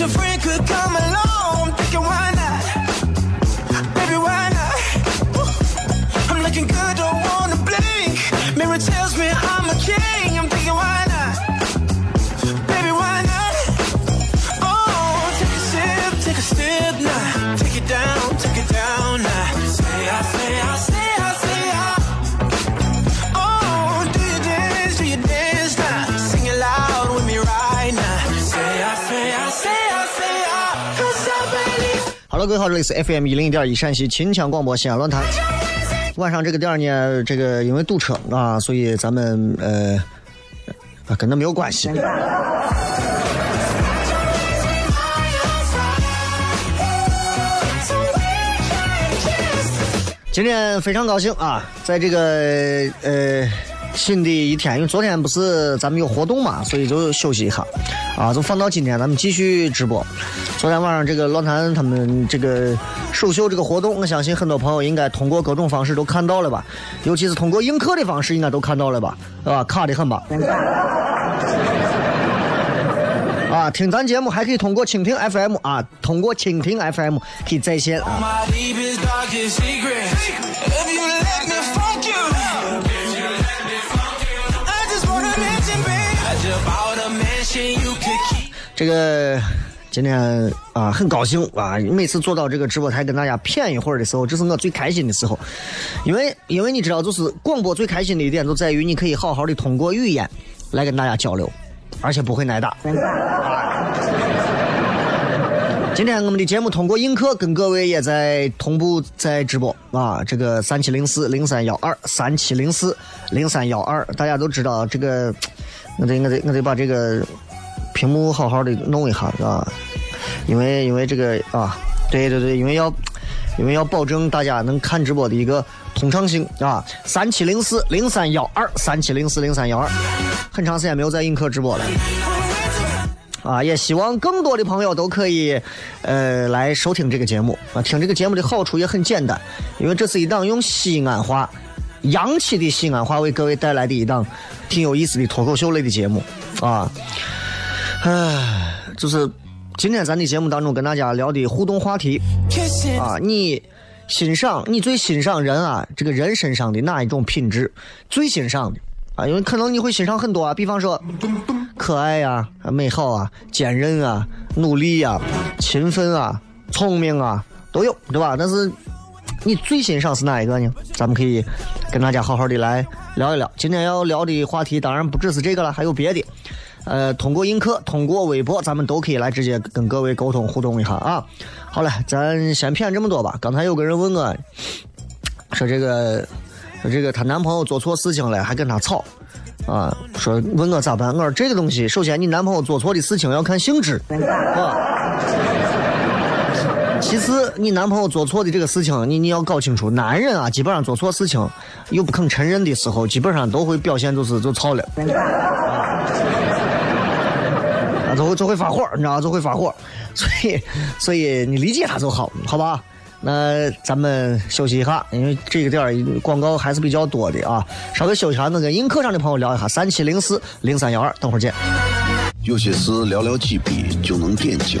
a friend could come along. hello，各位好，这里是 FM 一零一点一陕西秦腔广播西安论坛。晚上这个点呢，这个因为堵车啊，所以咱们呃，啊跟那没有关系。今天非常高兴啊，在这个呃新的一天，因为昨天不是咱们有活动嘛，所以就休息一下啊，就放到今天咱们继续直播。昨天晚上这个论坛他们这个首秀这个活动，我相信很多朋友应该通过各种方式都看到了吧，尤其是通过映客的方式，应该都看到了吧，是吧？卡的很吧？啊，听咱节目还可以通过蜻蜓 FM 啊，通过蜻蜓 FM 可以在线啊。这个。今天啊，很高兴啊！每次坐到这个直播台跟大家谝一会儿的时候，这是我最开心的时候。因为，因为你知道，就是广播最开心的一点就在于你可以好好的通过语言来跟大家交流，而且不会挨打。今天我们的节目通过映客跟各位也在同步在直播啊，这个三七零四零三幺二三七零四零三幺二，大家都知道这个，我得我得我得把这个。屏幕好好的弄一下，啊，因为因为这个啊，对对对，因为要因为要保证大家能看直播的一个通畅性啊。三七零四零三幺二，三七零四零三幺二，很长时间没有在映客直播了，啊，也希望更多的朋友都可以呃来收听这个节目啊。听这个节目的好处也很简单，因为这是一档用西安话、洋气的西安话为各位带来的一档挺有意思的脱口秀类的节目啊。唉，就是今天咱的节目当中跟大家聊的互动话题啊，你欣赏你最欣赏人啊，这个人身上的哪一种品质最欣赏的啊？因为可能你会欣赏很多啊，比方说可爱呀、美好啊、坚韧啊、努力呀、勤奋啊、聪明啊都有，对吧？但是你最欣赏是哪一个呢？咱们可以跟大家好好的来聊一聊。今天要聊的话题当然不只是这个了，还有别的。呃，通过映客，通过微博，咱们都可以来直接跟各位沟通互动一下啊。好了，咱先骗这么多吧。刚才有个人问我，说这个，说这个她男朋友做错事情了，还跟她吵啊？说问我咋办？我说这个东西，首先你男朋友做错的事情要看性质啊。其次，你男朋友做错的这个事情，你你要搞清楚。男人啊，基本上做错事情又不肯承认的时候，基本上都会表现就是就操了。啊就会就会发火，你知道就会发火，所以所以你理解他就好，好吧？那咱们休息一下，因为这个点儿广告还是比较多的啊。稍微休息下，那跟映客上的朋友聊一下，三七零四零三幺二，等会儿见。有些事寥寥几笔就能点睛，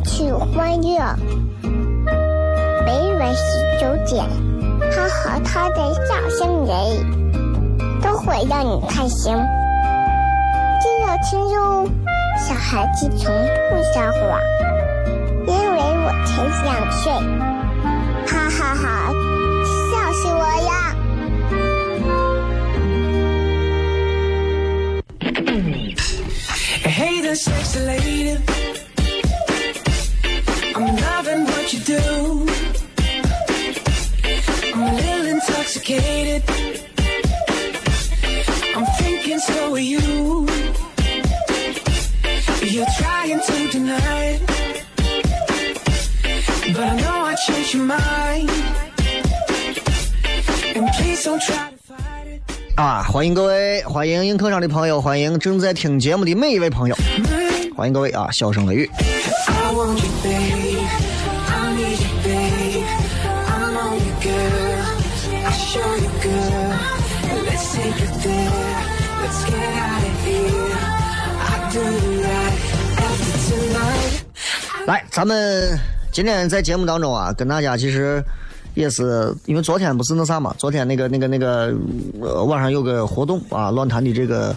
去欢乐。每晚十九点，他和他的笑声人，都会让你开心。记得听哟，小孩子从不撒谎，因为我才两岁。哈哈哈，笑死我了！Hey there, sexy lady. What you do. I'm a little intoxicated. I'm thinking so are you. You're trying to deny it. But I know I changed your mind. And please don't try to fight it. 啊，欢迎各位，欢迎映客上的朋友，欢迎正在听节目的每一位朋友，欢迎各位啊！笑声雷雨，I want you, babe. 来，咱们今天在节目当中啊，跟大家其实也是因为昨天不是那啥嘛，昨天那个那个那个呃晚上有个活动啊，乱谈的这个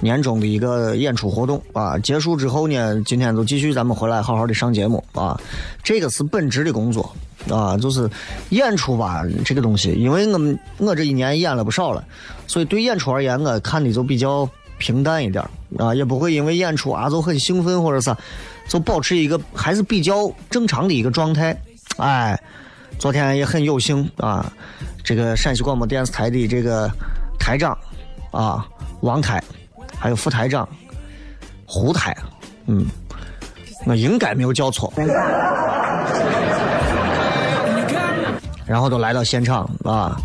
年终的一个演出活动。啊，结束之后呢，今天就继续咱们回来好好的上节目。啊，这个是本职的工作啊，就是演出吧这个东西，因为我们我这一年演了不少了，所以对演出而言，我看的就比较平淡一点啊，也不会因为演出啊就很兴奋或者啥，就保持一个还是比较正常的一个状态。哎，昨天也很有幸啊，这个陕西广播电视台的这个台长啊王台，还有副台长胡台，嗯，我应该没有叫错。然后都来到现场啊，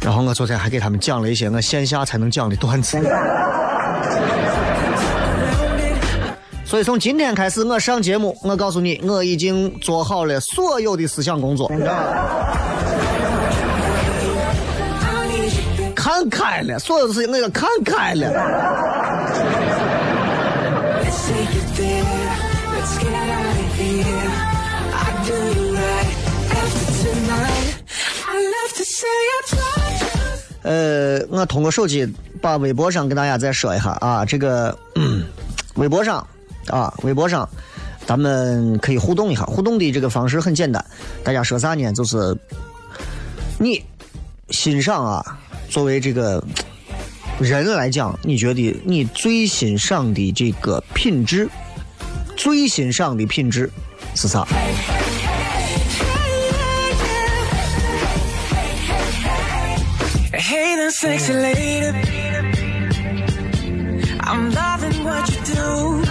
然后我昨天还给他们讲了一些我线下才能讲的段子。所以从今天开始，我上节目，我告诉你，我已经做好了所有的思想工作，看开了，所有的事情我都看开了。呃，我通过手机把微博上跟大家再说一下啊，这个、嗯、微博上啊，微博上咱们可以互动一下，互动的这个方式很简单，大家说啥呢？就是你欣赏啊，作为这个人来讲，你觉得你最欣赏的这个品质，最欣赏的品质是啥？I'm loving what you do.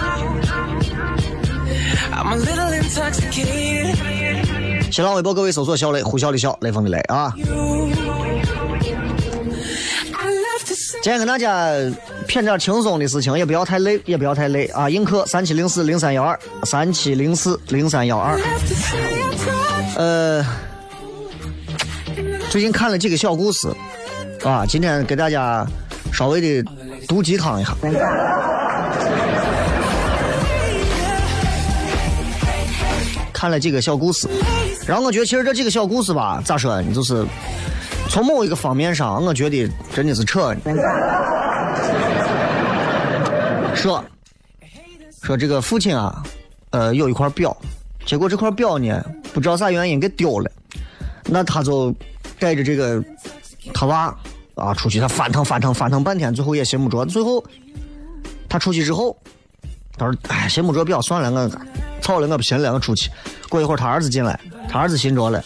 新浪微博各位搜索小雷，呼啸的笑，雷锋的雷啊。今天跟大家谝点轻松的事情，也不要太累，也不要太累啊！映客三七零四零三幺二，三七零四零三幺二。呃，最近看了几个小故事啊，今天给大家稍微的毒鸡汤一下。看了几个小故事，然后我觉得其实这几个小故事吧，咋说呢，就是从某一个方面上，我觉得真的是扯。说说这个父亲啊，呃，有一块表，结果这块表呢，不知道啥原因给丢了，那他就带着这个他娃啊出去，他翻腾翻腾翻腾半天，最后也寻不着。最后他出去之后，他说：“哎，寻不着表，算了，我操了，我不寻了，我出去。”过一会儿，他儿子进来，他儿子寻着了，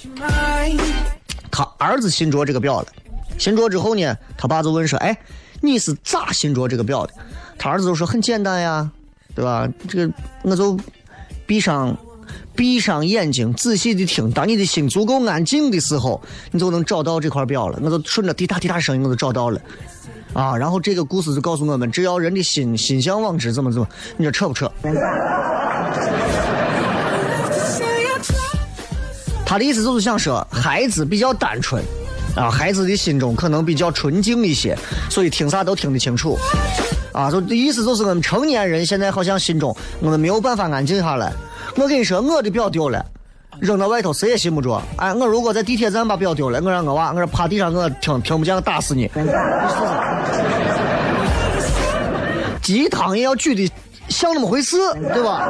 他儿子寻着这个表了。寻着之后呢，他爸就问说：“哎，你是咋寻着这个表的？”他儿子就说：“很简单呀，对吧？这个我就闭上闭上眼睛，仔细的听。当你的心足够安静的时候，你就能找到这块表了。我就顺着滴答滴答声音，我就找到了。啊，然后这个故事就告诉我们，只要人的心心向往之，怎么怎么，你说扯不扯？他的意思就是想说，孩子比较单纯，啊，孩子的心中可能比较纯净一些，所以听啥都听得清楚。啊，就意思就是我们成年人现在好像心中我们没有办法安静下来。我跟你说，我的表丢了，扔到外头谁也信不着。哎，我如果在地铁站把表丢了，我让我娃，我趴地上，我听听不见，我打死你。鸡汤也要举的像那么回事，对吧？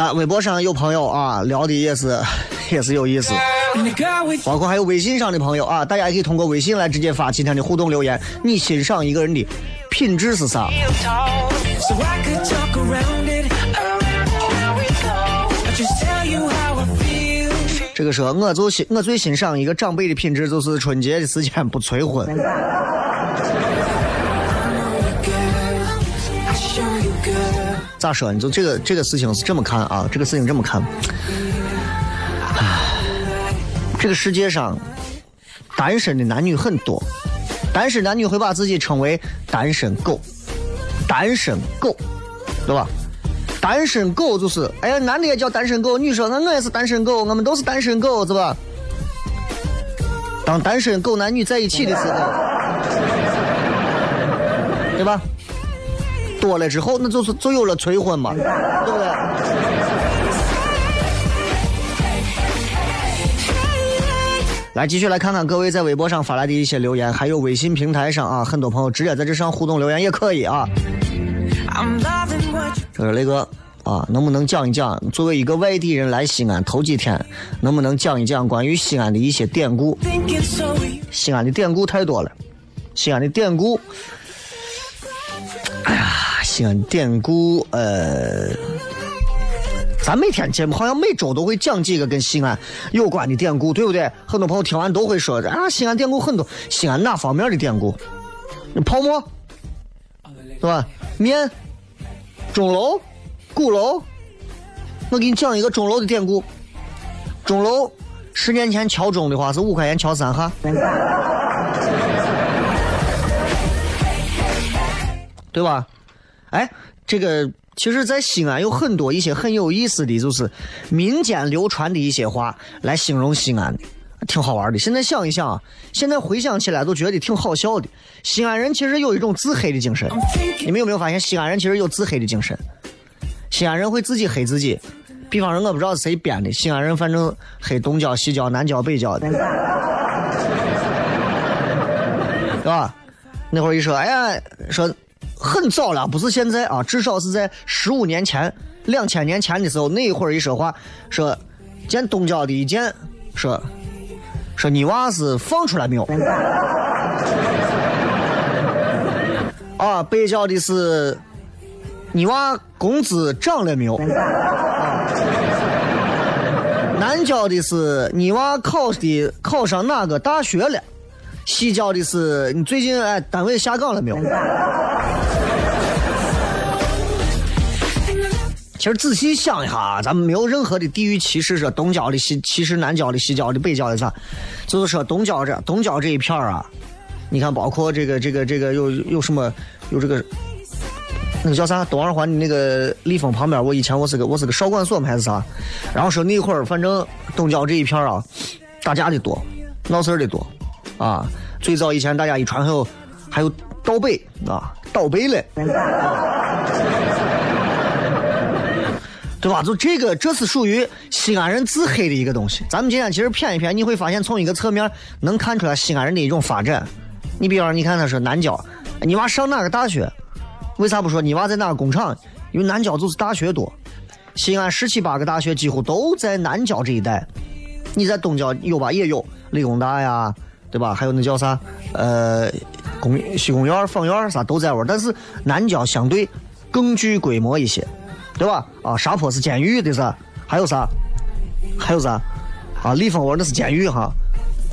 啊，微博上有朋友啊聊的也是 也是有意思，包括还有微信上的朋友啊，大家也可以通过微信来直接发今天的互动留言。你欣赏一个人的品质是啥？这个说，我就欣我最欣赏一个长辈的品质，就是春节的时间不催婚。咋说？你就这个这个事情是这么看啊？这个事情这么看，唉，这个世界上单身的男女很多，单身男女会把自己称为单身狗，单身狗，对吧？单身狗就是，哎呀，男的也叫单身狗，女说那我也是单身狗，我们都是单身狗，是吧？当单身狗男女在一起的时候，对吧？多了之后，那就是就有了催婚嘛，对不对？来，继续来看看各位在微博上发来的一些留言，还有微信平台上啊，很多朋友直接在这上互动留言也可以啊。这是雷哥啊，能不能讲一讲，作为一个外地人来西安头几天，能不能讲一讲关于西安的一些典故？西安的典故太多了，西安的典故，西安典故，呃，咱每天节目好像每周都会讲几个跟西安有关的典故，对不对？很多朋友听完都会说啊，西安典故很多，西安哪方面的典故？泡沫，是吧？面，钟楼，鼓楼。我给你讲一个钟楼的典故，钟楼十年前敲钟的话是五块钱敲三下。对吧？哎，这个其实，在西安有很多一些很有意思的就是民间流传的一些话来形容西安的，挺好玩的。现在想一想，现在回想起来都觉得挺好笑的。西安人其实有一种自黑的精神，你们有没有发现西安人其实有自黑的精神？西安人会自己黑自己。比方说，我不知道是谁编的，西安人反正黑东郊、西郊、南郊、北郊的，对吧？那会儿一说，哎呀，说很早了，不是现在啊，至少是在十五年前、两千年前的时候，那一会儿一说话，说见东郊的一见，说说你娃是放出来没有？啊，北郊的是你娃工资涨了没有？南郊的是你娃考的考上哪个大学了？西郊的是你最近哎单位下岗了没有？其实仔细想一下啊，咱们没有任何的地域歧视，说东郊的西歧视南郊的、西郊的、北郊的啥，就是说东郊这东郊这一片儿啊，你看包括这个这个这个有有什么有这个那个叫啥东二环的那个立丰旁边，我以前我是个我是个少管所嘛还是啥，然后说那会儿反正东郊这一片儿啊，打架的多，闹事儿的多，啊，最早以前大家一传还有还有倒背啊，倒背嘞，对吧？就这个，这是属于西安人自黑的一个东西。咱们今天其实谝一谝，你会发现从一个侧面能看出来西安人的一种发展。你比方说，你看他说南郊，你娃上哪个大学？为啥不说你娃在哪个工厂？因为南郊就是大学多。西安十七八个大学几乎都在南郊这一带。你在东郊有吧？也有理工大呀，对吧？还有那叫啥？呃，公西公园、方园啥都在玩。但是南郊相对更具规模一些，对吧？啊，沙坡是监狱的是，还有啥？还有啥？啊，李蜂窝那是监狱哈。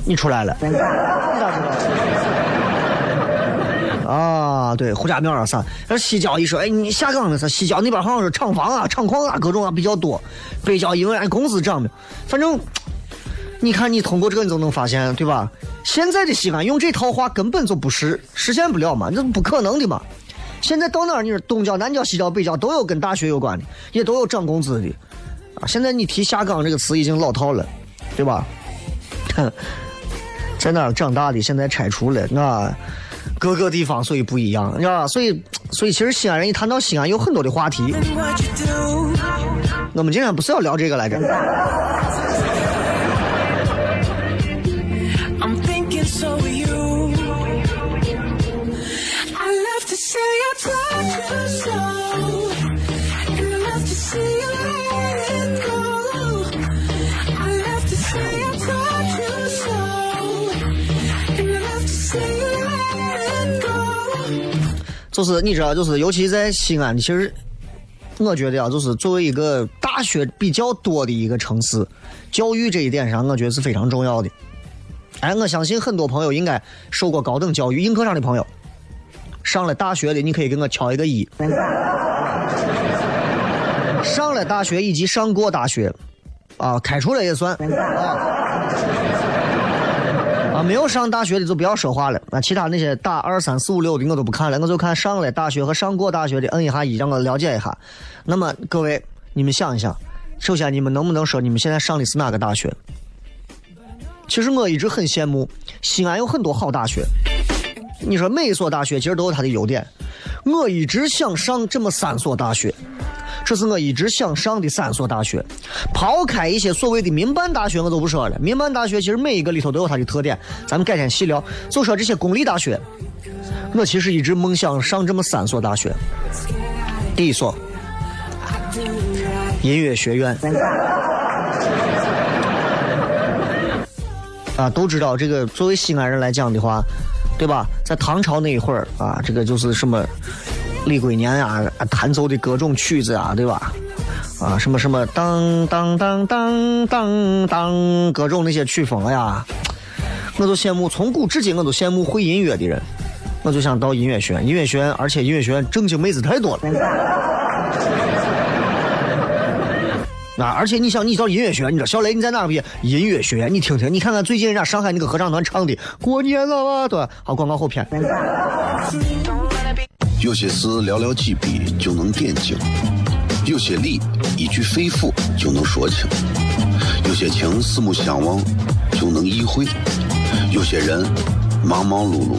你出来了，你咋知道？啊，对，胡家庙啊啥？那西郊一说，哎，你下岗的啥西郊那边好像是厂房啊、厂矿啊各种啊比较多。北郊因为按公司涨的，反正你看你通过这个你就能发现，对吧？现在的西安用这套话根本就不是实现不了嘛，那不可能的嘛。现在到哪儿你说东郊、南郊、西郊、北郊都有跟大学有关的，也都有涨工资的啊。现在你提下岗这个词已经老套了，对吧？在哪儿长大的，现在拆除了那。各个地方所以不一样，你知道吧？所以，所以其实西安人一谈到西安，有很多的话题。我们今天不是要聊这个来着？就是你知道，就是尤其在西安，其实我觉得啊，就是作为一个大学比较多的一个城市，教育这一点上，我觉得是非常重要的。哎，我相信很多朋友应该受过高等教育，映客上的朋友，上了大学的，你可以给我敲一个一。上了大学以及上过大学，啊，开除了也算啊。啊，没有上大学的就不要说话了。那其他那些打二三四五六的我都不看了，我就看上了大学和上过大学的，摁一下一，让我了解一下。那么各位，你们想一想，首先你们能不能说你们现在上的是哪个大学？其实我一直很羡慕西安有很多好大学。你说每一所大学其实都有它的优点，我一直想上这么三所大学。这是我一直想上的三所大学，抛开一些所谓的民办大学，我都不说了。民办大学其实每一个里头都有它的特点，咱们改天细聊。就说这些公立大学，我其实一直梦想上这么三所大学。第一所，音乐学院。啊，都知道这个作为西安人来讲的话，对吧？在唐朝那一会儿啊，这个就是什么李龟年啊，弹奏的各种曲子啊，对吧？啊，什么什么当当当当当当，各种那些曲风，呀，我都羡慕，从古至今我都羡慕会音乐的人，我就想到音乐学院，音乐学院，而且音乐学院正经妹子太多了。啊！而且你想，你到音乐学院，你知道小雷你在哪儿毕业？音乐学院，你听听，你看看最近人家上海那个合唱团唱的《过年了啊》，对吧？好，广告后片。有些事寥寥几笔就能点睛，有些理一句肺腑就能说清，有些情四目相望就能意会，有些人忙忙碌碌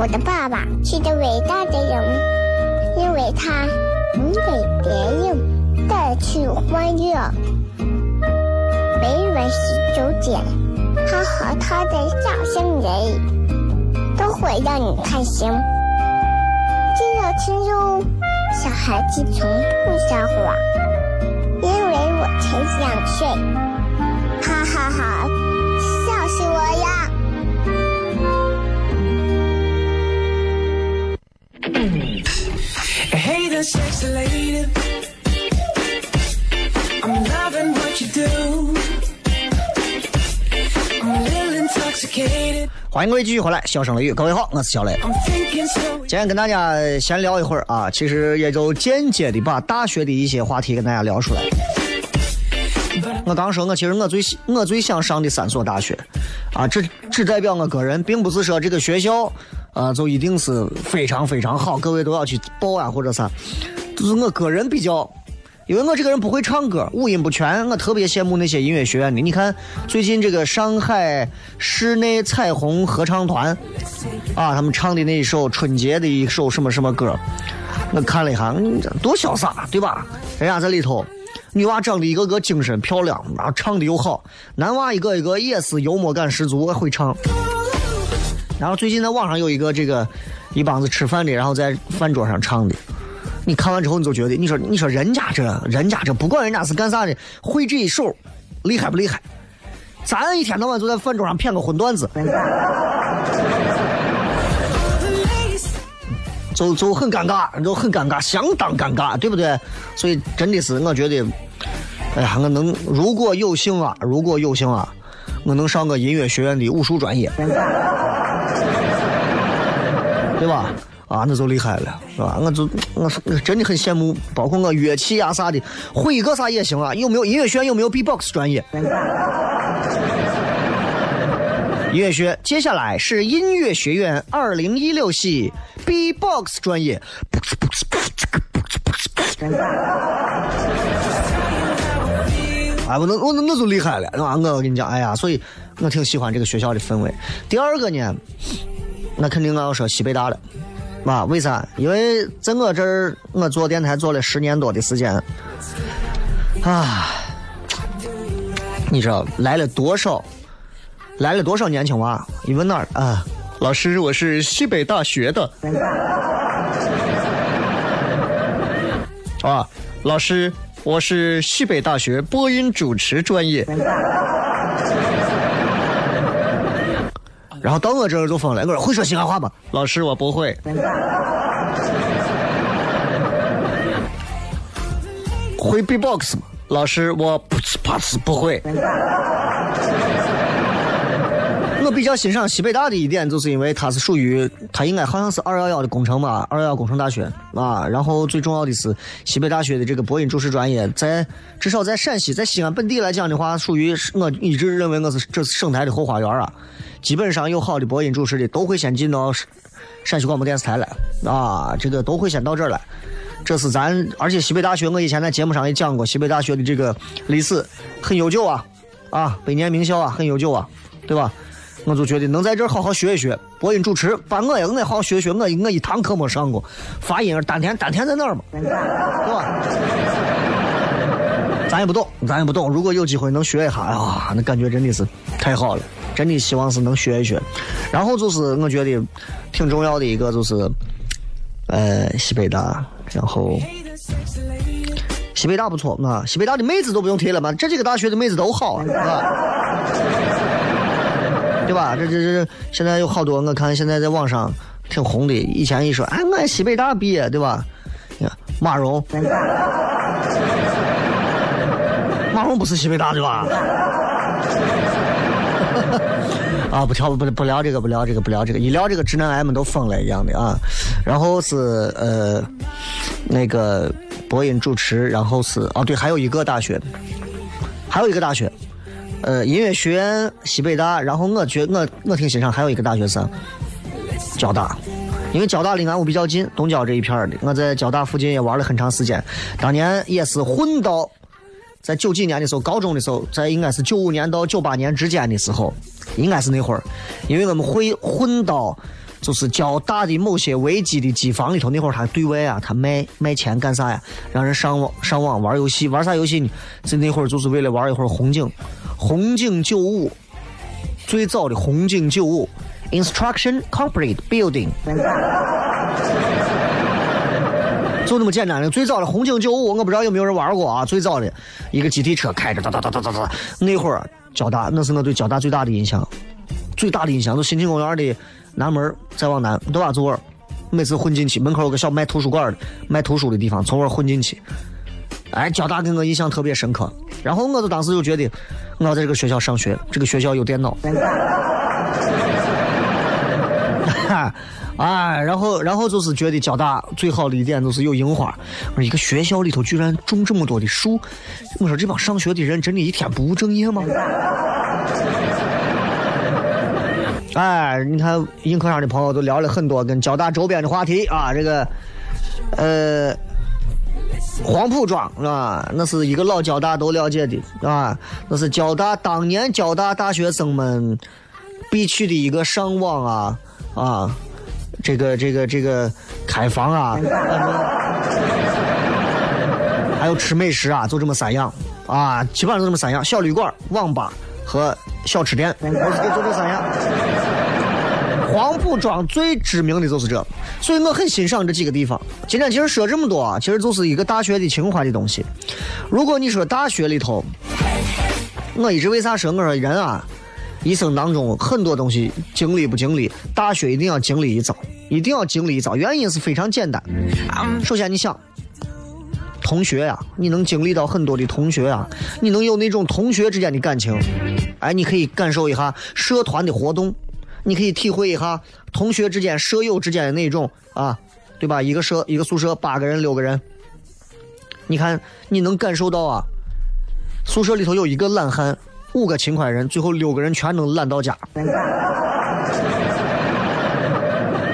我的爸爸是个伟大的人，因为他能给别人带去欢乐。每晚十九点，他和他的笑声人，都会让你开心。记得听哟，小孩子从不撒谎，因为我才两岁。哈哈哈，欢迎各位继续回来，笑声雷雨，各位好，我是小雷。今天跟大家闲聊一会儿啊，其实也就间接的把大学的一些话题跟大家聊出来。我刚说，我其实我最我最想上的三所大学，啊，这只代表我个人，并不是说这个学校啊，就一定是非常非常好，各位都要去报啊或者啥，就是我个人比较，因为我这个人不会唱歌，五音不全，我特别羡慕那些音乐学院的。你看最近这个上海室内彩虹合唱团，啊，他们唱的那一首春节的一首什么什么歌，我看了一下，多潇洒，对吧？人家在里头。女娃长得一个个精神漂亮，然后唱的又好，男娃一个一个也是幽默感十足，会唱。然后最近在网上有一个这个一帮子吃饭的，然后在饭桌上唱的，你看完之后你就觉得，你说你说人家这人家这不管人家是干啥的，会这一手厉害不厉害？咱一天到晚就在饭桌上谝个荤段子，就就很尴尬，就很尴尬，相当尴尬，对不对？所以真的是，我觉得，哎呀，我能如果有幸啊，如果有幸啊，我能上个音乐学院的武术专业，对吧？啊，那就厉害了，是吧？我就我是真的很羡慕，包括我乐器呀啥的，会一个啥也行啊。有没有音乐学院？有没有 B-box 专业？音乐学，接下来是音乐学院二零一六系 B-box 专业。哎，我那我那那就厉害了，是吧？我跟你讲，哎呀，所以我挺喜欢这个学校的氛围。第二个呢，那肯定我要说西北大了，啊，为啥？因为在我这儿，我做电台做了十年多的时间，啊，你知道来了多少？来了多少年轻娃？你问哪儿啊？老师，我是西北大学的。啊，老师，我是西北大学播音主持专业。然后到我这儿就疯了，我说会说西安话吗？老师，我不会。会 B-box 吗？老师，我噗呲啪呲不会。我比较欣赏西北大的一点，就是因为它是属于它应该好像是二幺幺的工程吧，二幺幺工程大学啊。然后最重要的是西北大学的这个播音主持专业，在至少在陕西，在西安本地来讲的话，属于我一直认为我是这是省台的后花园啊。基本上有好的播音主持的都会先进到陕西广播电视台来啊，这个都会先到这儿来。这是咱，而且西北大学，我以前在节目上也讲过，西北大学的这个历史很悠久啊，啊，百年名校啊，很悠久啊，对吧？我就觉得能在这儿好好学一学播音主持，把我也我好好学学，我我一堂课没上过，发音丹田丹田在哪儿嘛，对吧？咱也不懂，咱也不懂。如果有机会能学一下，哎呀，那感觉真的是太好了，真的希望是能学一学。然后就是我觉得挺重要的一个就是，呃，西北大，然后西北大不错啊，西北大的妹子都不用提了嘛，这几个大学的妹子都好啊。对吧？这这这现在有好多，我看现在在网上挺红的。以前一说，哎，我西北大毕业，对吧？你看马蓉，马蓉不是西北大对吧？啊，不跳不不聊这个，不聊这个，不聊这个，一聊这个直男癌们都疯了一样的啊。然后是呃那个播音主持，然后是哦对，还有一个大学，还有一个大学。呃，音乐学院西北大，然后我觉我我挺欣赏，还有一个大学生，交大，因为交大离俺屋比较近，东郊这一片儿的，我在交大附近也玩了很长时间，当年也是混到，在九几年的时候，高中的时候，在应该是九五年到九八年之间的时候，应该是那会儿，因为我们会混到。就是交大的某些危机的机房里头，那会儿他对外啊，他卖卖钱干啥呀？让人上网上网玩游戏，玩啥游戏呢？在那会儿就是为了玩一会儿红警，红警九五，最早的红警九五，Instruction Complete Building，就那么简单的。最早的红警九五，我不知道有没有人玩过啊？最早的一个集体车开着哒哒哒哒哒哒，那会儿交大，那是我对交大最大的印象，最大的印象就新庆公园的。南门再往南，对吧？左耳，每次混进去，门口有个小卖图书馆的、卖图书的地方，从我混进去。哎，交大给我印象特别深刻。然后我就当时就觉得，我要在这个学校上学，这个学校有电脑。哎，然后然后就是觉得交大最好的一点就是有樱花，我说一个学校里头居然种这么多的树，我说这帮上学的人真的一天不务正业吗？哎，你看映客上的朋友都聊了很多跟交大周边的话题啊，这个，呃，黄浦庄是吧？那是一个老交大都了解的啊，那是交大当年交大大学生们必去的一个上网啊啊，这个这个这个开房啊，还有吃美食啊，就这么三样啊，基本上就这么三样：小旅馆、网吧和小吃店，都是就这三样。黄浦庄最知名的就是这，所以我很欣赏这几个地方。今天其实说这么多啊，其实就是一个大学的情怀的东西。如果你说大学里头，我一直为啥说我说人啊，一生当中很多东西经历不经历，大学一定要经历一遭，一定要经历一遭。原因是非常简单，首先你想。同学呀、你能经历到很多的同学啊，你能有那种同学之间的感情，哎，你可以感受一下社团的活动，你可以体会一下同学之间、舍友之间的那种啊，对吧？一个舍一个宿舍八个人、六个人，你看你能感受到啊，宿舍里头有一个懒汉，五个勤快人，最后六个人全能懒到家。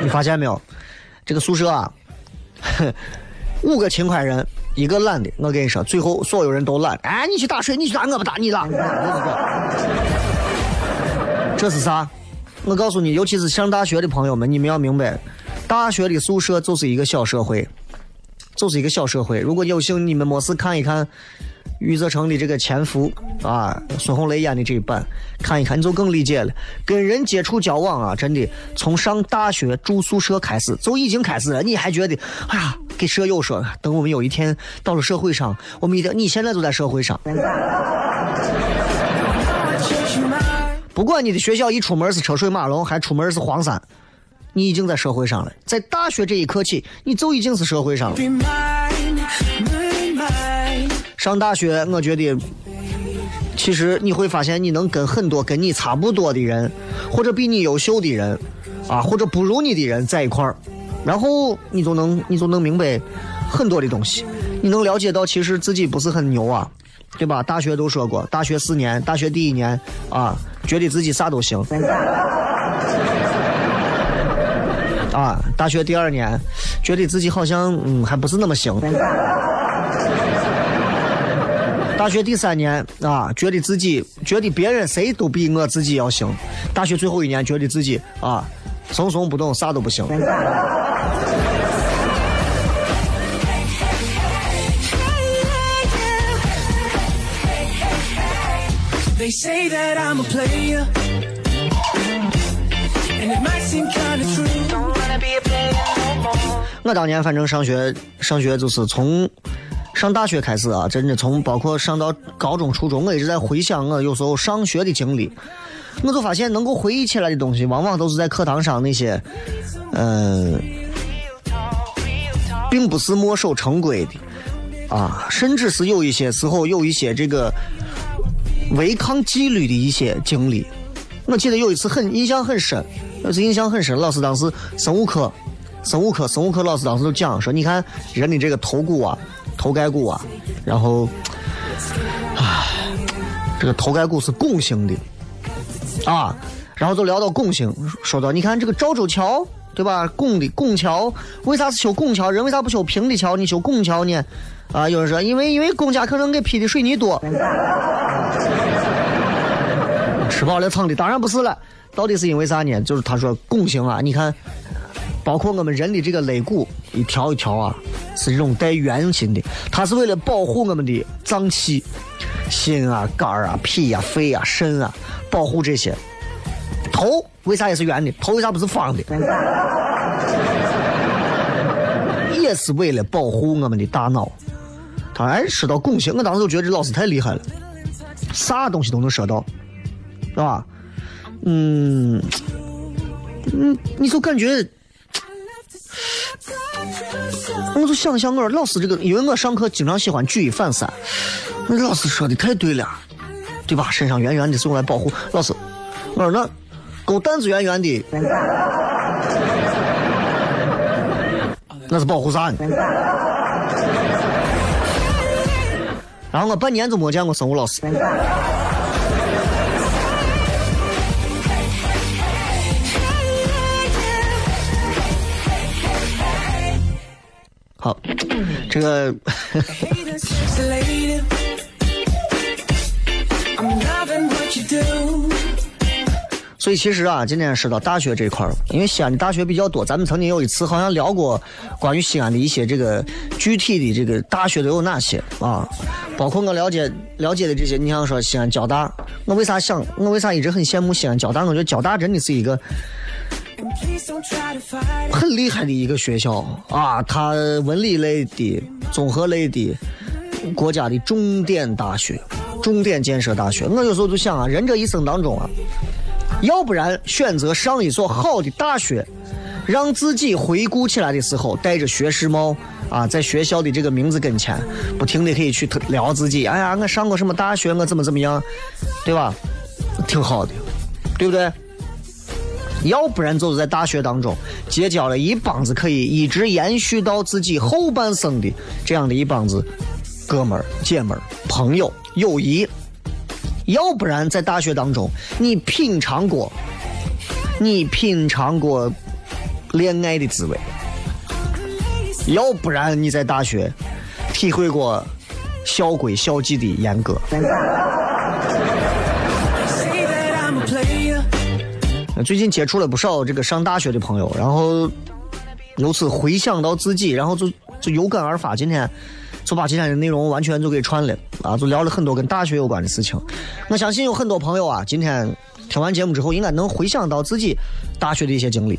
你发现没有？这个宿舍啊，五个勤快人，一个懒的。我跟你说，最后所有人都懒。哎，你去打水，你去打，我不打你了。这是啥？我告诉你，尤其是上大学的朋友们，你们要明白，大学的宿舍就是一个小社会，就是一个小社会。如果有幸你们没事看一看余则成的这个《潜伏》啊，孙红雷演的这一版，看一看你就更理解了。跟人接触交往啊，真的从上大学住宿舍开始就已经开始了。你还觉得，哎呀，给舍友说，等我们有一天到了社会上，我们一定，你现在就在社会上。不管你的学校一出门是车水马龙，还出门是荒山，你已经在社会上了。在大学这一刻起，你就已经是社会上了。上大学，我觉得其实你会发现，你能跟很多跟你差不多的人，或者比你优秀的人，啊，或者不如你的人在一块儿，然后你就能你就能明白很多的东西，你能了解到其实自己不是很牛啊，对吧？大学都说过，大学四年，大学第一年啊，觉得自己啥都行。啊，大学第二年，觉得自己好像嗯还不是那么行。大学第三年啊，觉得自己觉得别人谁都比我自己要行。大学最后一年，觉得自己啊怂怂不动，啥都不行。They say that I'm a player. And it might seem kinda true. Don't wanna be a player no more. 我当年反正上学上学就是从上大学开始啊，真的从包括上到高中、初中，我一直在回想我有时候上学的经历，我就发现能够回忆起来的东西，往往都是在课堂上那些，嗯、并不是墨守成规的啊，甚至是有一些时候有一些这个 违抗纪律的一些经历。我记得有一次很印象很深，有一次印象很深，老师当时生物课，生物课，生物课老师当时就讲说，你看人的这个头骨啊，头盖骨啊，然后，啊，这个头盖骨是拱形的，啊，然后就聊到拱形，说到你看这个赵州桥，对吧？拱的拱桥，为啥是修拱桥？人为啥不修平的桥？你修拱桥呢？啊，有人说因为因为公家可能给批的水泥多。吃饱了撑的，当然不是了。到底是因为啥呢？就是他说拱形啊，你看，包括我们人的这个肋骨一条一条啊，是这种带圆形的，它是为了保护我们的脏器，心啊、肝啊、脾啊、肺啊、肾啊，保护这些。头为啥也是圆的？头为啥不是方的？也是为了保护我们的大脑。他还说到拱形，我当时就觉得这老师太厉害了，啥东西都能说到。是吧？嗯，嗯，你就感觉，我就想想我说老师这个，因为我上课经常喜欢举一反三，那老师说的太对了，对吧？身上圆圆的是用来保护老师。我说那狗蛋子圆圆的，那是保护啥呢？然后我半年都没见过生物老师。好，这个 所以其实啊，今天说到大学这块儿，因为西安的大学比较多，咱们曾经有一次好像聊过关于西安的一些这个具体的这个大学都有哪些啊，包括我了解了解的这些，你像说西安交大，我为啥想，我为啥一直很羡慕西安交大？我觉得交大真的是一个很厉害的一个学校啊，它文理类的、综合类的国家的重点大学、重点建设大学。我有时候就想啊，人这一生当中啊，要不然选择上一所好的大学，让自己回顾起来的时候带着学士帽啊，在学校的这个名字跟前，不停的可以去聊自己。哎呀，我上过什么大学，我怎么怎么样，对吧？挺好的，对不对？要不然就是在大学当中结交了一帮子可以一直延续到自己后半生的这样的一帮子哥们儿、姐们儿、朋友、友谊；要不然在大学当中，你品尝过，你品尝过恋爱的滋味；要不然你在大学体会过校规校纪的严格。最近接触了不少这个上大学的朋友，然后由此回想到自己，然后就就有感而发。今天就把今天的内容完全就给串了啊，就聊了很多跟大学有关的事情。我相信有很多朋友啊，今天听完节目之后，应该能回想到自己大学的一些经历。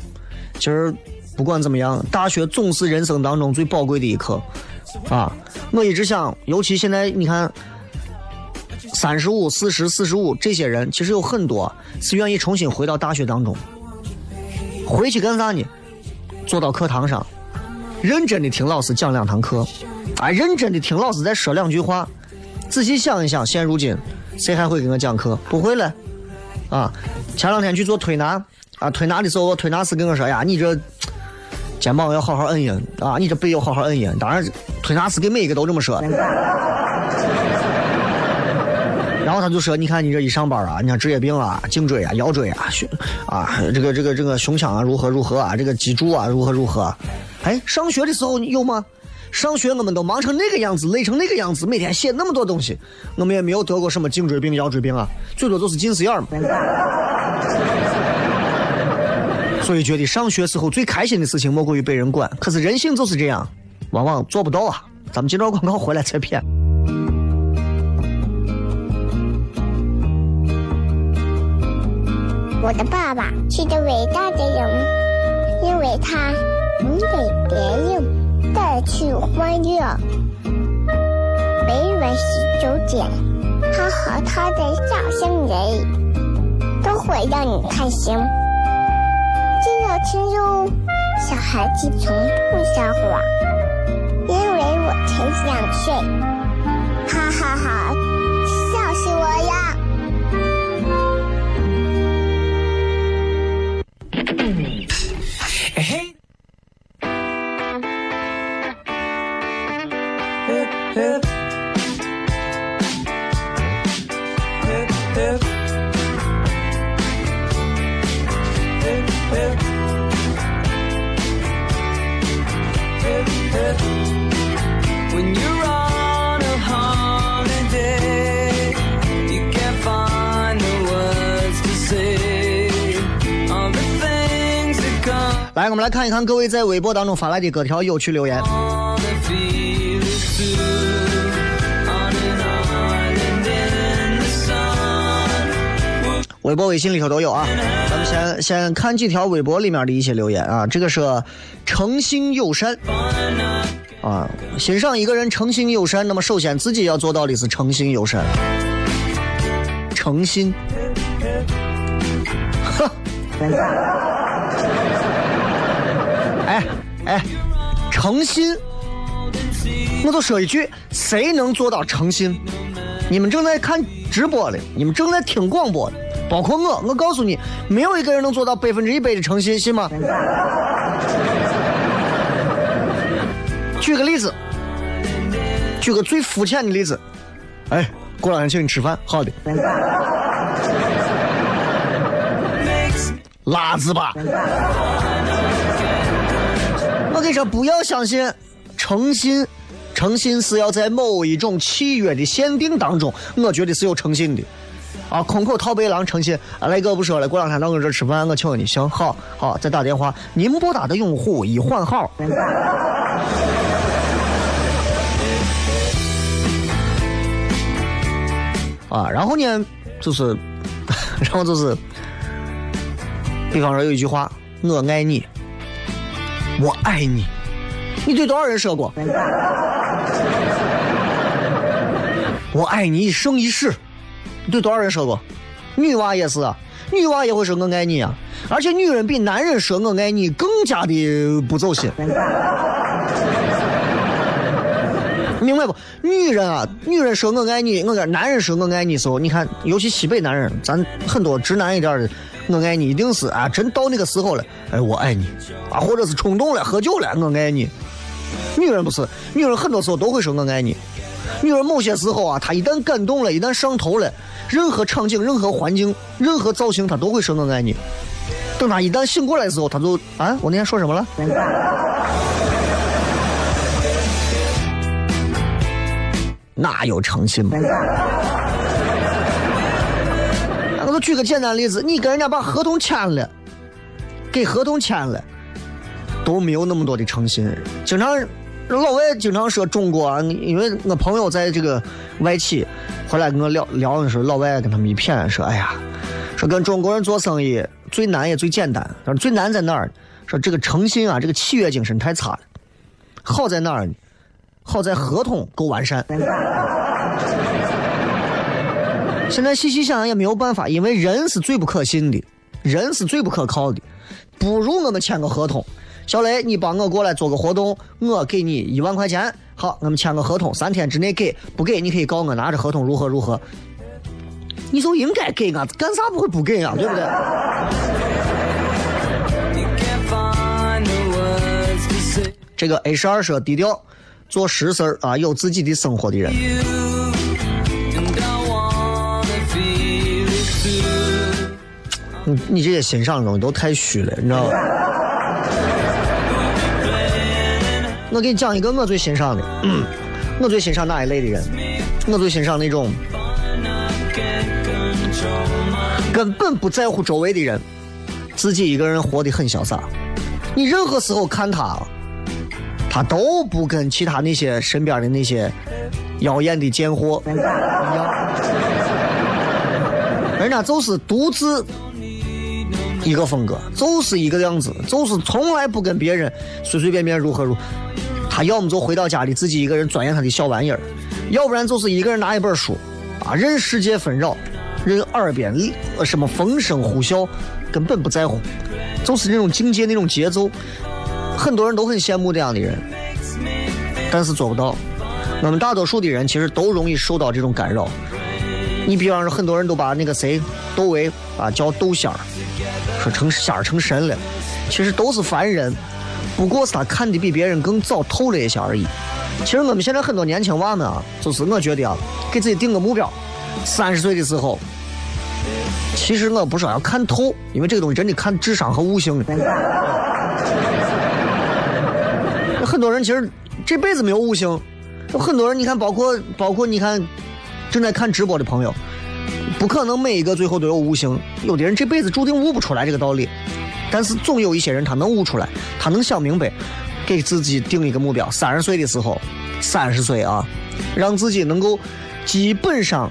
其实不管怎么样，大学总是人生当中最宝贵的一课啊！我一直想，尤其现在你看。三十五、四十、四十五，这些人其实有很多是愿意重新回到大学当中，回去干啥呢？坐到课堂上，认真的听老师讲两堂课，哎，认真的听老师再说两句话。仔细想一想，现如今谁还会给我讲课？不会了，啊！前两天去做推拿，啊，推拿的时候，我推拿师跟我说呀，你这肩膀要好好摁一摁啊，你这背要好好摁一摁。当然，推拿师给每一个都这么说。然后他就说：“你看你这一上班啊，你看职业病啊、颈椎啊、腰椎啊、胸啊，这个这个这个胸腔啊如何如何啊，这个脊柱啊如何如何。哎，上学的时候有吗？上学我们都忙成那个样子，累成那个样子，每天写那么多东西，我们也没有得过什么颈椎病、腰椎病啊，最多就是近视眼嘛。所以觉得上学时候最开心的事情莫过于被人管，可是人性就是这样，往往做不到啊。咱们接着广告回来再骗。”我的爸爸是个伟大的人，因为他能给别人带去欢乐。每晚十九点，他和他的笑声人，都会让你开心。记得听哟，小孩子从不撒谎，因为我才想睡。哈哈哈，看一看各位在微博当中发来的各条有趣留言。微博、微信里头都有啊。咱们先先看几条微博里面的一些留言啊。这个是诚心友善啊，欣赏一个人诚心友善，那么首先自己要做到的是诚心友善，诚信。呵，哎，诚信，我就说一句，谁能做到诚信？你们正在看直播的，你们正在听广播的，包括我，我告诉你，没有一个人能做到百分之一百的诚信，信吗？举个例子，举个最肤浅的例子，哎，过两天请你吃饭，好的，辣子吧。我跟你说，不要相信诚信，诚信是要在某一种契约的限定当中，我觉得是有诚信的。啊，空口套白狼诚信，啊，来哥不说了，过两天到我这吃饭，我请你，行，好，好，再打电话，您拨打的用户已换号。啊，然后呢，就是，然后就是，比方说有一句话，我爱你，我爱你，你对多少人说过？我爱你一生一世，你对多少人说过？女娃也是啊，女娃也会说我爱你啊，而且女人比男人说我爱你更加的不走心。明白不？女人啊，女人说我爱你，我跟男人说我爱你时候，你看，尤其西北男人，咱很多直男一点的，我爱你一定是啊，真到那个时候了，哎，我爱你啊，或者是冲动了，喝酒了，我爱你。女人不是，女人很多时候都会说我爱你。女人某些时候啊，她一旦感动了，一旦上头了，任何场景、任何环境、任何造型，她都会说我爱你。等她一旦醒过来的时候，她就啊，我那天说什么了？哪有诚信嘛？举个简单例子，你跟人家把合同签了，给合同签了，都没有那么多的诚信。经常老外经常说中国啊，因为我朋友在这个外企，回来跟我聊聊的时候，老外跟他们一谝说，哎呀，说跟中国人做生意最难也最简单，说最难在哪儿？说这个诚信啊，这个契约精神太差了。好在哪儿呢？好在合同够完善。现在细细想也没有办法，因为人是最不可信的，人是最不可靠的。不如我们签个合同，小雷，你帮我过来做个活动，我给你一万块钱。好，我们签个合同，三天之内给，不给你可以告我拿着合同如何如何。你就应该给啊，干啥不会不给啊？对不对？You can't find the words to say 这个 H 二说低调，做实事儿啊，有自己的生活的人。你这些欣赏的东西都太虚了，你知道吧？我给你讲一个我最欣赏的，我最欣赏哪一类的人？我最欣赏那种根本不在乎周围的人，自己一个人活得很潇洒。你任何时候看他，他都不跟其他那些身边的那些妖艳的贱货一样，人家就是独自一个风格，就是一个样子，就是从来不跟别人随随便便如何如。他要么就回到家里自己一个人钻研他的小玩意儿，要不然就是一个人拿一本书，啊，任世界纷扰，任耳边什么风声呼啸，根本不在乎，就是那种境界那种节奏，很多人都很羡慕这样的人，但是做不到。我们大多数的人其实都容易受到这种干扰。你比方说，很多人都把那个谁窦唯啊叫窦仙儿，说成仙儿成神了，其实都是凡人，不过是他看的比别人更早透了一些而已。其实我们现在很多年轻娃们啊，就是我觉得啊，给自己定个目标，三十岁的时候，其实我不是说要看透，因为这个东西真的看智商和悟性的。很多人其实这辈子没有悟性，有很多人你看，包括包括你看正在看直播的朋友，不可能每一个最后都有悟性，有的人这辈子注定悟不出来这个道理，但是总有一些人他能悟出来，他能想明白，给自己定一个目标，三十岁的时候，三十岁啊，让自己能够基本上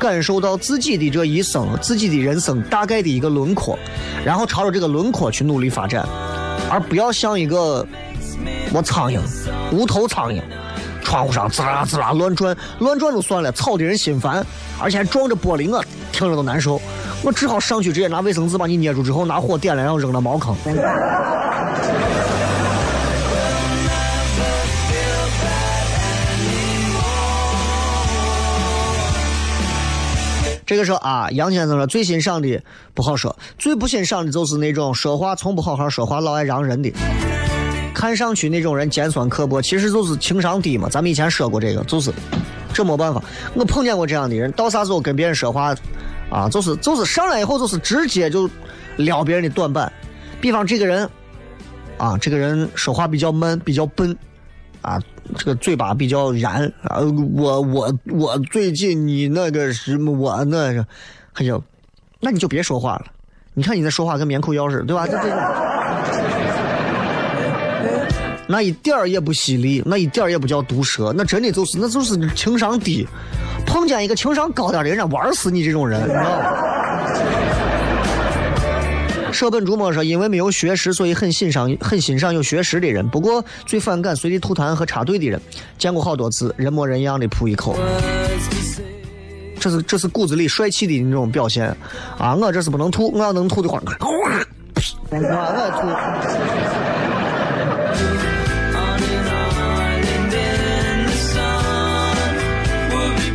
感受到自己的这一生、自己的人生大概的一个轮廓，然后朝着这个轮廓去努力发展，而不要像一个我苍蝇，无头苍蝇。窗户上滋啦滋啦乱转，乱转就算了，吵得人心烦，而且还撞着玻璃，我听着都难受。我只好上去直接拿卫生纸把你捏住之后，拿火点了，然后扔到茅坑。这个说啊，杨先生说最欣赏的不好说，最不欣赏的就是那种说话从不好好说话，老爱让人的。看上去那种人尖酸刻薄，其实就是情商低嘛。咱们以前说过这个，就是这没办法。我碰见过这样的人，到啥时候跟别人说话，啊，就是就是上来以后就是直接就撩别人的短板。比方这个人，啊，这个人说话比较闷，比较笨，啊，这个嘴巴比较燃啊。我我我最近你那个什么我那个，哎呦，那你就别说话了。你看你那说话跟棉裤腰似的，对吧？这这那一点儿也不犀利，那一点儿也不叫毒舌，那真的就是那就是情商低。碰见一个情商高点的人，家玩死你这种人，你知道吗？舍本逐末说，因为没有学识，所以很欣赏很欣赏有学识的人。不过最反感随地吐痰和插队的人。见过好多次，人模人样的吐一口，这是这是骨子里帅气的那种表现啊！我这是不能吐，我要能吐的话，我吐。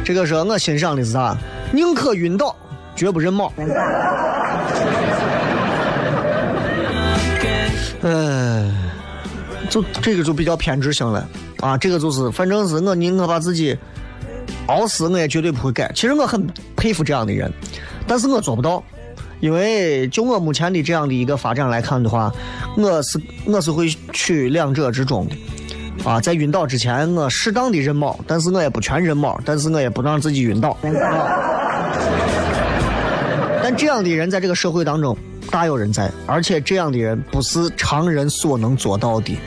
这个是我欣赏的是啥？宁可晕倒，绝不认猫。呃，就这个就比较偏执性了啊！这个就是，反正是我宁可把自己熬死，我也绝对不会改。其实我很佩服这样的人，但是我做不到，因为就我目前的这样的一个发展来看的话，我是我是会取两者之中的。啊，在晕倒之前，我适当的认猫，但是我也不全认猫，但是我也不让自己晕倒。但这样的人在这个社会当中大有人在，而且这样的人不是常人所能做到的，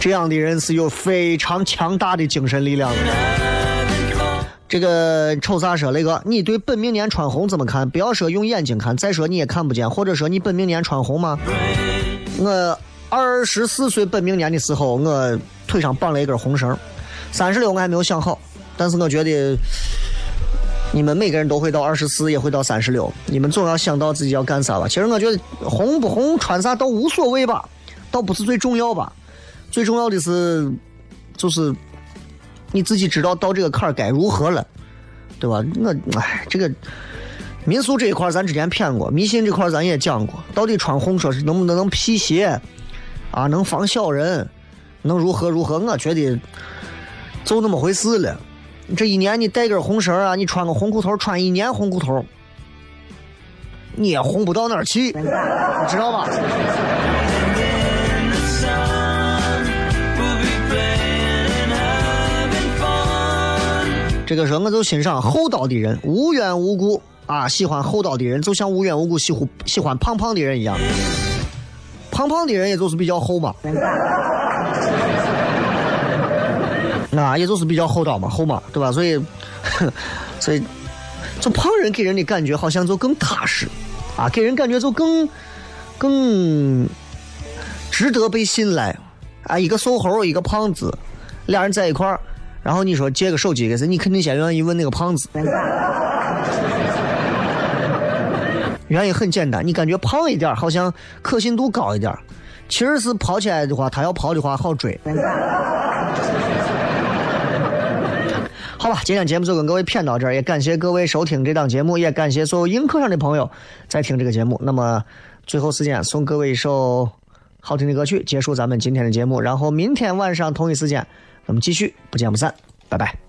这样的人是有非常强大的精神力量的。这个瞅啥说那个？你对本命年穿红怎么看？不要说用眼睛看，再说你也看不见，或者说你本命年穿红吗？我二十四岁本命年的时候，我。腿上绑了一根红绳，三十六我还没有想好，但是我觉得你们每个人都会到二十四，也会到三十六，你们总要想到自己要干啥吧。其实我觉得红不红穿啥都无所谓吧，倒不是最重要吧。最重要的是，就是你自己知道到这个坎儿该如何了，对吧？我哎，这个民俗这一块咱之前骗过，迷信这块咱也讲过，到底穿红说是能不能能辟邪啊，能防小人。能如何如何？我觉得就那么回事了。这一年你带根红绳啊，你穿个红裤头，穿一年红裤头，你也红不到哪儿去，你知道吧？这个时候我就欣赏厚道的人，无缘无故啊喜欢厚道的人，就像无缘无故喜欢喜欢胖胖的人一样。胖胖的人也就是比较厚嘛。那也就是比较厚道嘛，厚嘛，对吧？所以，所以，就胖人给人的感觉好像就更踏实，啊，给人感觉就更更值得被信赖。啊，一个瘦猴，一个胖子，俩人在一块儿，然后你说借个手机给谁，你肯定先愿意问那个胖子。原因很简单，你感觉胖一点好像可信度高一点其实是跑起来的话，他要跑的话好追。好吧，今天节目就跟各位骗到这儿，也感谢各位收听这档节目，也感谢所有映客上的朋友在听这个节目。那么最后时间送各位一首好听的歌曲，结束咱们今天的节目。然后明天晚上同一时间，咱们继续不见不散，拜拜。